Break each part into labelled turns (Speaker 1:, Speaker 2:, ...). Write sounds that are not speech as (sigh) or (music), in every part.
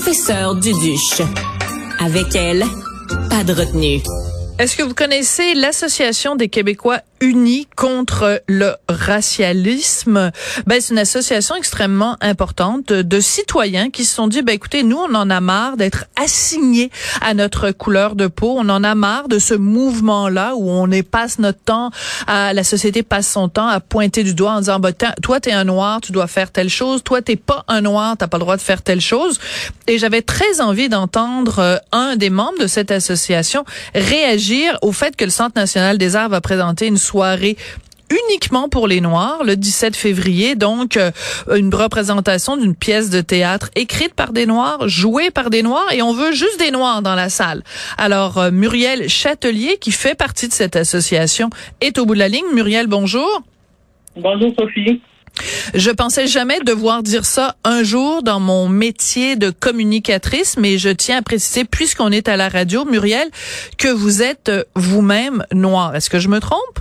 Speaker 1: professeure Duduche. Avec elle, pas de retenue.
Speaker 2: Est-ce que vous connaissez l'Association des Québécois unis contre le racialisme? Ben, c'est une association extrêmement importante de, citoyens qui se sont dit, ben, écoutez, nous, on en a marre d'être assignés à notre couleur de peau. On en a marre de ce mouvement-là où on passe notre temps à, la société passe son temps à pointer du doigt en disant, ben, toi, t'es un noir, tu dois faire telle chose. Toi, t'es pas un noir, t'as pas le droit de faire telle chose. Et j'avais très envie d'entendre euh, un des membres de cette association réagir au fait que le Centre national des arts va présenter une soirée uniquement pour les Noirs le 17 février. Donc, euh, une représentation d'une pièce de théâtre écrite par des Noirs, jouée par des Noirs, et on veut juste des Noirs dans la salle. Alors, euh, Muriel Châtelier, qui fait partie de cette association, est au bout de la ligne. Muriel, bonjour.
Speaker 3: Bonjour, Sophie.
Speaker 2: Je pensais jamais devoir dire ça un jour dans mon métier de communicatrice, mais je tiens à préciser, puisqu'on est à la radio, Muriel, que vous êtes euh, vous-même noire. Est-ce que je me trompe?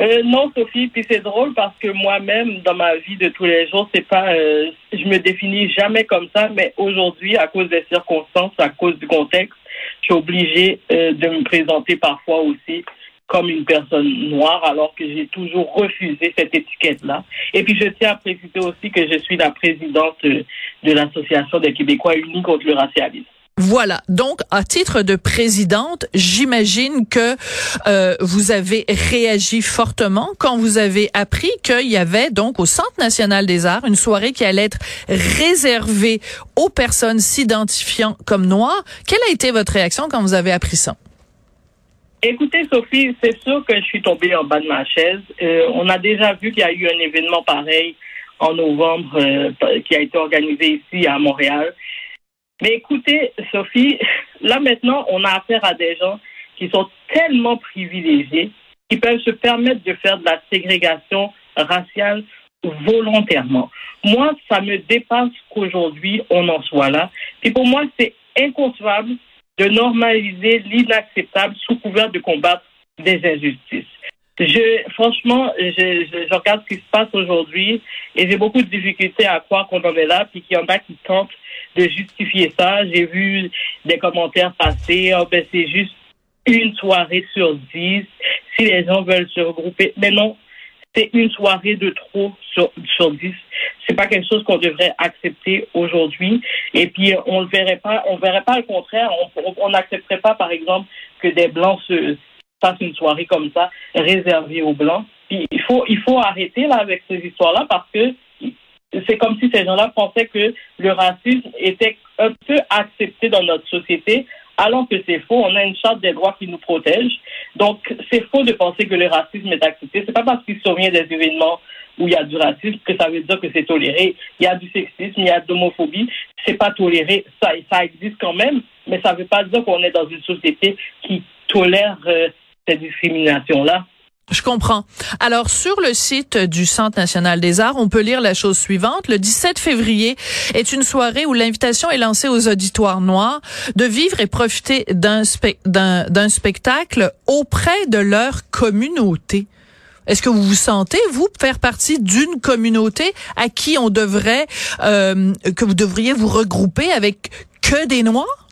Speaker 3: Euh, non, Sophie, puis c'est drôle parce que moi-même, dans ma vie de tous les jours, c'est pas, euh, je me définis jamais comme ça, mais aujourd'hui, à cause des circonstances, à cause du contexte, je suis obligée de me présenter parfois aussi comme une personne noire, alors que j'ai toujours refusé cette étiquette-là. Et puis, je tiens à préciser aussi que je suis la présidente de l'Association des Québécois unis contre le racialisme.
Speaker 2: Voilà. Donc, à titre de présidente, j'imagine que euh, vous avez réagi fortement quand vous avez appris qu'il y avait donc au Centre national des arts une soirée qui allait être réservée aux personnes s'identifiant comme noires. Quelle a été votre réaction quand vous avez appris ça?
Speaker 3: Écoutez, Sophie, c'est sûr que je suis tombée en bas de ma chaise. Euh, on a déjà vu qu'il y a eu un événement pareil en novembre euh, qui a été organisé ici à Montréal. Mais écoutez, Sophie, là maintenant, on a affaire à des gens qui sont tellement privilégiés, qui peuvent se permettre de faire de la ségrégation raciale volontairement. Moi, ça me dépasse qu'aujourd'hui, on en soit là. Et pour moi, c'est inconcevable de normaliser l'inacceptable sous couvert de combattre des injustices. Je, franchement, je, je, regarde ce qui se passe aujourd'hui et j'ai beaucoup de difficultés à croire qu'on en est là, puis qu'il y en a qui tentent de justifier ça. J'ai vu des commentaires passer, oh, ben c'est juste une soirée sur dix, si les gens veulent se regrouper. Mais non, c'est une soirée de trop sur, sur dix c'est pas quelque chose qu'on devrait accepter aujourd'hui. Et puis on ne verrait pas, on verrait pas le contraire. On n'accepterait pas, par exemple, que des blancs se fassent une soirée comme ça réservée aux blancs. Puis il faut, il faut arrêter là avec ces histoires-là parce que c'est comme si ces gens-là pensaient que le racisme était un peu accepté dans notre société, alors que c'est faux. On a une charte des droits qui nous protège. Donc, c'est faux de penser que le racisme est accepté. C'est pas parce qu'il survient des événements où il y a du racisme que ça veut dire que c'est toléré. Il y a du sexisme, il y a de l'homophobie, c'est pas toléré. Ça, existe quand même, mais ça veut pas dire qu'on est dans une société qui tolère euh, cette discrimination-là.
Speaker 2: Je comprends. Alors, sur le site du Centre national des arts, on peut lire la chose suivante. Le 17 février est une soirée où l'invitation est lancée aux auditoires noirs de vivre et profiter d'un spectacle auprès de leur communauté. Est-ce que vous vous sentez, vous, faire partie d'une communauté à qui on devrait, euh, que vous devriez vous regrouper avec que des Noirs?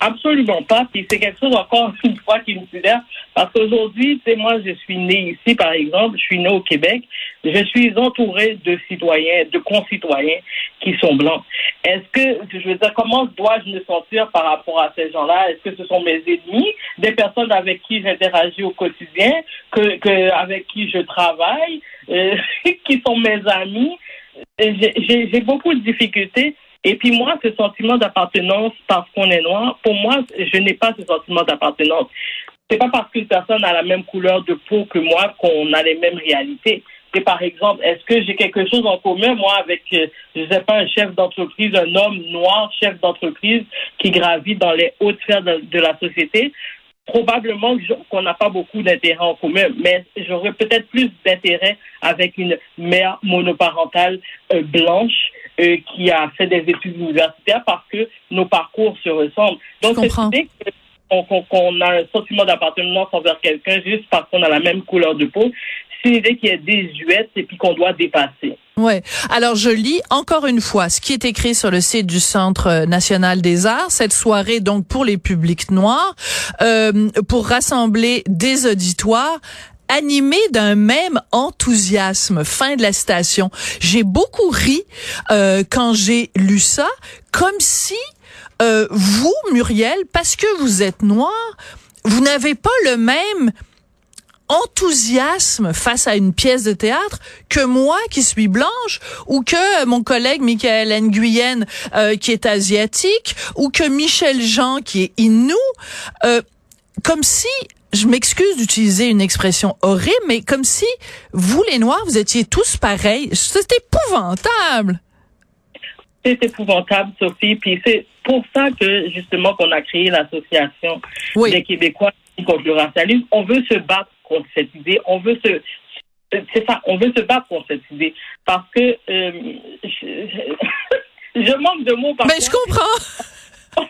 Speaker 3: Absolument pas. Puis c'est quelque chose encore (laughs) une fois qui me sidère. Parce qu'aujourd'hui, tu sais, moi, je suis née ici, par exemple, je suis née au Québec. Je suis entourée de citoyens, de concitoyens qui sont blancs. Est-ce que, je veux dire, comment dois-je me sentir par rapport à ces gens-là? Est-ce que ce sont mes ennemis, des personnes avec qui j'interagis au quotidien, que, que, avec qui je travaille, euh, (laughs) qui sont mes amis? J'ai beaucoup de difficultés et puis moi, ce sentiment d'appartenance parce qu'on est noir, pour moi, je n'ai pas ce sentiment d'appartenance. C'est pas parce qu'une personne a la même couleur de peau que moi qu'on a les mêmes réalités. C'est par exemple, est-ce que j'ai quelque chose en commun, moi, avec, euh, je sais pas, un chef d'entreprise, un homme noir, chef d'entreprise, qui gravit dans les hautes sphères de la société? probablement qu'on n'a pas beaucoup d'intérêt en commun, mais j'aurais peut-être plus d'intérêt avec une mère monoparentale euh, blanche euh, qui a fait des études universitaires parce que nos parcours se ressemblent.
Speaker 2: Donc,
Speaker 3: qu'on a un sentiment d'appartenance envers quelqu'un juste parce qu'on a la même couleur de peau. C'est une idée qui est désuète et puis qu'on doit dépasser.
Speaker 2: Ouais. Alors je lis encore une fois ce qui est écrit sur le site du Centre national des arts. Cette soirée donc pour les publics noirs, euh, pour rassembler des auditoires animés d'un même enthousiasme. Fin de la citation. J'ai beaucoup ri euh, quand j'ai lu ça, comme si euh, vous, Muriel, parce que vous êtes noir, vous n'avez pas le même enthousiasme face à une pièce de théâtre que moi qui suis blanche ou que mon collègue Michael Nguyen euh, qui est asiatique ou que Michel Jean qui est inou euh, comme si je m'excuse d'utiliser une expression horrible mais comme si vous les noirs vous étiez tous pareils c'est épouvantable
Speaker 3: c'est épouvantable Sophie puis c'est pour ça que justement qu'on a créé l'association des Québécois contre le racialisme on veut se battre contre cette idée. On veut se c'est ça, on veut se battre contre cette idée parce que euh, je, (laughs) manque de mots. (laughs)
Speaker 2: Mais je comprends.
Speaker 3: Oh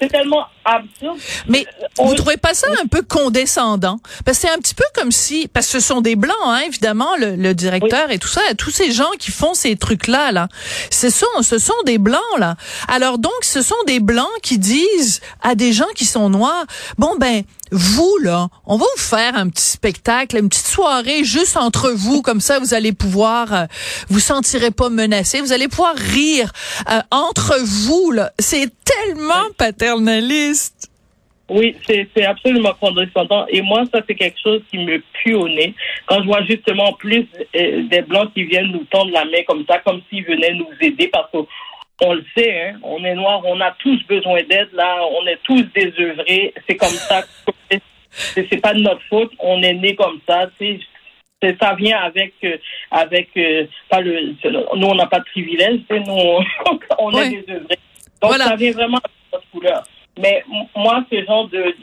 Speaker 3: c'est tellement absurde.
Speaker 2: Mais on... vous trouvez pas ça un peu condescendant? Parce que c'est un petit peu comme si, parce que ce sont des blancs, hein, évidemment, le, directeur et tout ça, tous ces gens qui font ces trucs-là, là, ce sont, ce sont des blancs là. Alors donc, ce sont des blancs qui disent à des gens qui sont noirs, bon ben, vous là, on va vous faire un petit spectacle, une petite soirée juste entre vous, comme ça vous allez pouvoir, euh, vous sentirez pas menacé, vous allez pouvoir rire euh, entre vous là. C'est tellement paternaliste.
Speaker 3: Oui, c'est absolument condescendant. Et moi, ça, c'est quelque chose qui me pue au nez. Quand je vois justement plus euh, des Blancs qui viennent nous tendre la main comme ça, comme s'ils venaient nous aider, parce que on le sait, hein, on est noir, on a tous besoin d'aide, là, on est tous désœuvrés. C'est comme ça. (laughs) C'est pas de notre faute. On est né comme ça. Ça vient avec, euh, avec euh, pas le, nous on n'a pas de privilège, nous on, (laughs) est désœuvrés. Donc ça vient vraiment de notre couleur. Mais moi, ce genre de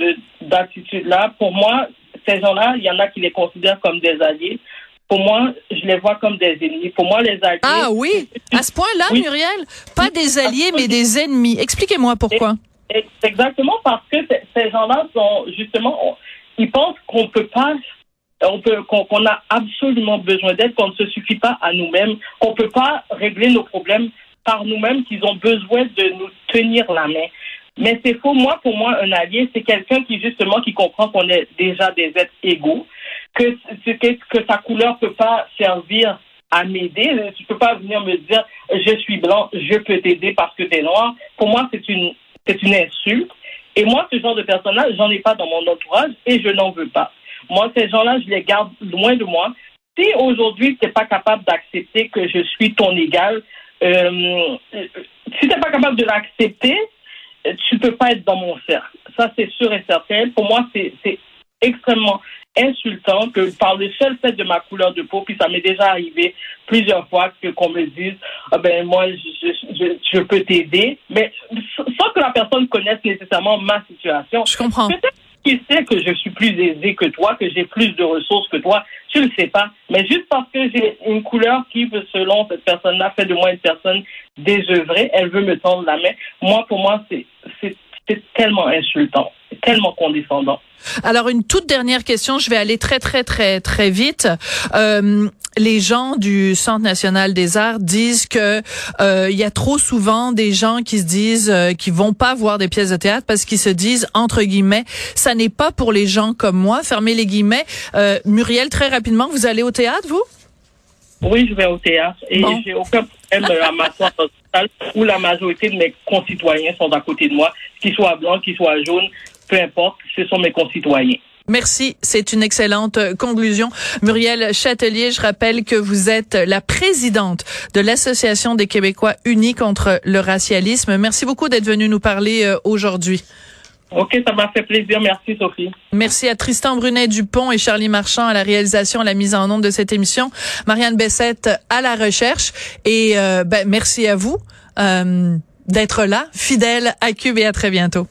Speaker 3: d'attitude-là, pour moi, ces gens-là, il y en a qui les considèrent comme des alliés. Pour moi, je les vois comme des ennemis. Pour moi, les alliés.
Speaker 2: Ah oui, à ce point-là, Muriel, pas des alliés, mais des ennemis. Expliquez-moi pourquoi.
Speaker 3: Exactement parce que ces gens-là sont justement, ils pensent qu'on peut pas on peut qu'on a absolument besoin d'aide, qu'on ne se suffit pas à nous-mêmes, qu'on peut pas régler nos problèmes par nous-mêmes, qu'ils ont besoin de nous tenir la main. Mais c'est faux. Moi, pour moi, un allié, c'est quelqu'un qui justement qui comprend qu'on est déjà des êtres égaux, que que, que sa couleur peut pas servir à m'aider. Tu peux pas venir me dire je suis blanc, je peux t'aider parce que tu es noir. Pour moi, c'est une c'est une insulte. Et moi, ce genre de personnes-là, j'en ai pas dans mon entourage et je n'en veux pas. Moi, ces gens-là, je les garde loin de moi. Si aujourd'hui, tu n'es pas capable d'accepter que je suis ton égal, euh, si tu n'es pas capable de l'accepter, tu peux pas être dans mon cercle. Ça, c'est sûr et certain. Pour moi, c'est extrêmement insultant que par le seul fait de ma couleur de peau, puis ça m'est déjà arrivé plusieurs fois que qu'on me dise ah ben moi je, je, je peux t'aider, mais sans que la personne connaisse nécessairement ma situation.
Speaker 2: Je comprends.
Speaker 3: Peut-être qu'il sait que je suis plus aisé que toi, que j'ai plus de ressources que toi, tu le sais pas. Mais juste parce que j'ai une couleur qui, selon cette personne-là, fait de moi une personne désœuvrée, elle veut me tendre la main. Moi, pour moi, c'est c'est tellement insultant, tellement condescendant.
Speaker 2: Alors une toute dernière question, je vais aller très très très très vite. Euh, les gens du Centre national des arts disent que euh, il y a trop souvent des gens qui se disent euh, qui vont pas voir des pièces de théâtre parce qu'ils se disent entre guillemets ça n'est pas pour les gens comme moi. Fermez les guillemets. Euh, Muriel, très rapidement, vous allez au théâtre, vous?
Speaker 3: Oui, je vais au théâtre et j'ai aucun problème à m'asseoir dans où la majorité de mes concitoyens sont à côté de moi, qu'ils soient blancs, qu'ils soient jaunes, peu importe, ce sont mes concitoyens.
Speaker 2: Merci, c'est une excellente euh, conclusion. Muriel Châtelier, je rappelle que vous êtes la présidente de l'Association des Québécois unis contre le racialisme. Merci beaucoup d'être venue nous parler euh, aujourd'hui.
Speaker 3: OK, ça m'a fait plaisir. Merci, Sophie.
Speaker 2: Merci à Tristan Brunet-Dupont et Charlie Marchand à la réalisation, à la mise en onde de cette émission. Marianne Bessette à la recherche. Et euh, ben, merci à vous d'être là, fidèle à Cube et à très bientôt.